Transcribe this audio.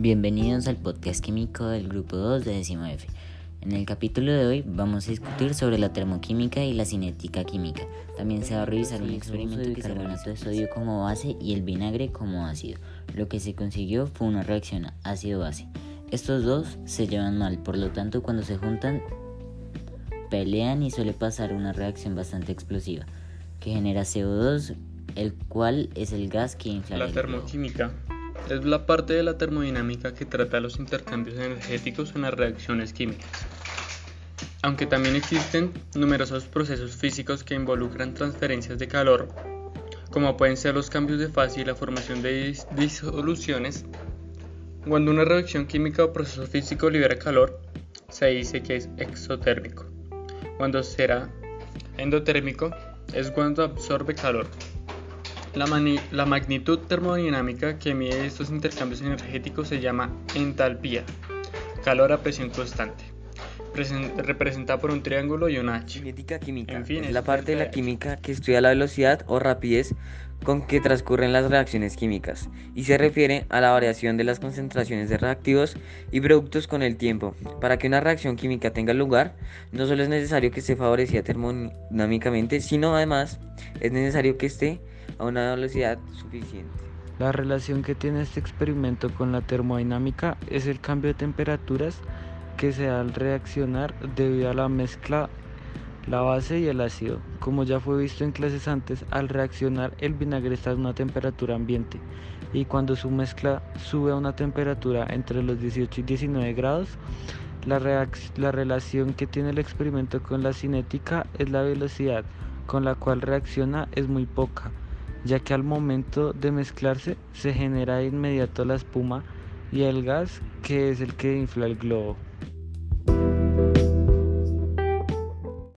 Bienvenidos al podcast químico del grupo 2 de décimo F. En el capítulo de hoy vamos a discutir sobre la termoquímica y la cinética química. También se va a revisar un experimento que carbonato de sodio como base y el vinagre como ácido. Lo que se consiguió fue una reacción ácido-base. Estos dos se llevan mal, por lo tanto cuando se juntan pelean y suele pasar una reacción bastante explosiva que genera CO2, el cual es el gas que infla La termoquímica es la parte de la termodinámica que trata los intercambios energéticos en las reacciones químicas. Aunque también existen numerosos procesos físicos que involucran transferencias de calor, como pueden ser los cambios de fase y la formación de disoluciones, cuando una reacción química o proceso físico libera calor, se dice que es exotérmico. Cuando será endotérmico, es cuando absorbe calor. La, magnitud termodinámica que mide estos intercambios energéticos se llama entalpía, calor a presión constante, representada por un triángulo y una H. Química es la parte de la química que estudia la velocidad o rapidez con que transcurren las reacciones químicas y se refiere a la variación de las concentraciones de reactivos y productos con el tiempo. Para que una reacción química tenga lugar, no solo es necesario que esté favorecida termodinámicamente, sino además es necesario que esté a una velocidad suficiente. La relación que tiene este experimento con la termodinámica es el cambio de temperaturas que se da al reaccionar debido a la mezcla la base y el ácido. Como ya fue visto en clases antes, al reaccionar el vinagre está a una temperatura ambiente y cuando su mezcla sube a una temperatura entre los 18 y 19 grados, la, la relación que tiene el experimento con la cinética es la velocidad con la cual reacciona es muy poca ya que al momento de mezclarse se genera de inmediato la espuma y el gas que es el que infla el globo.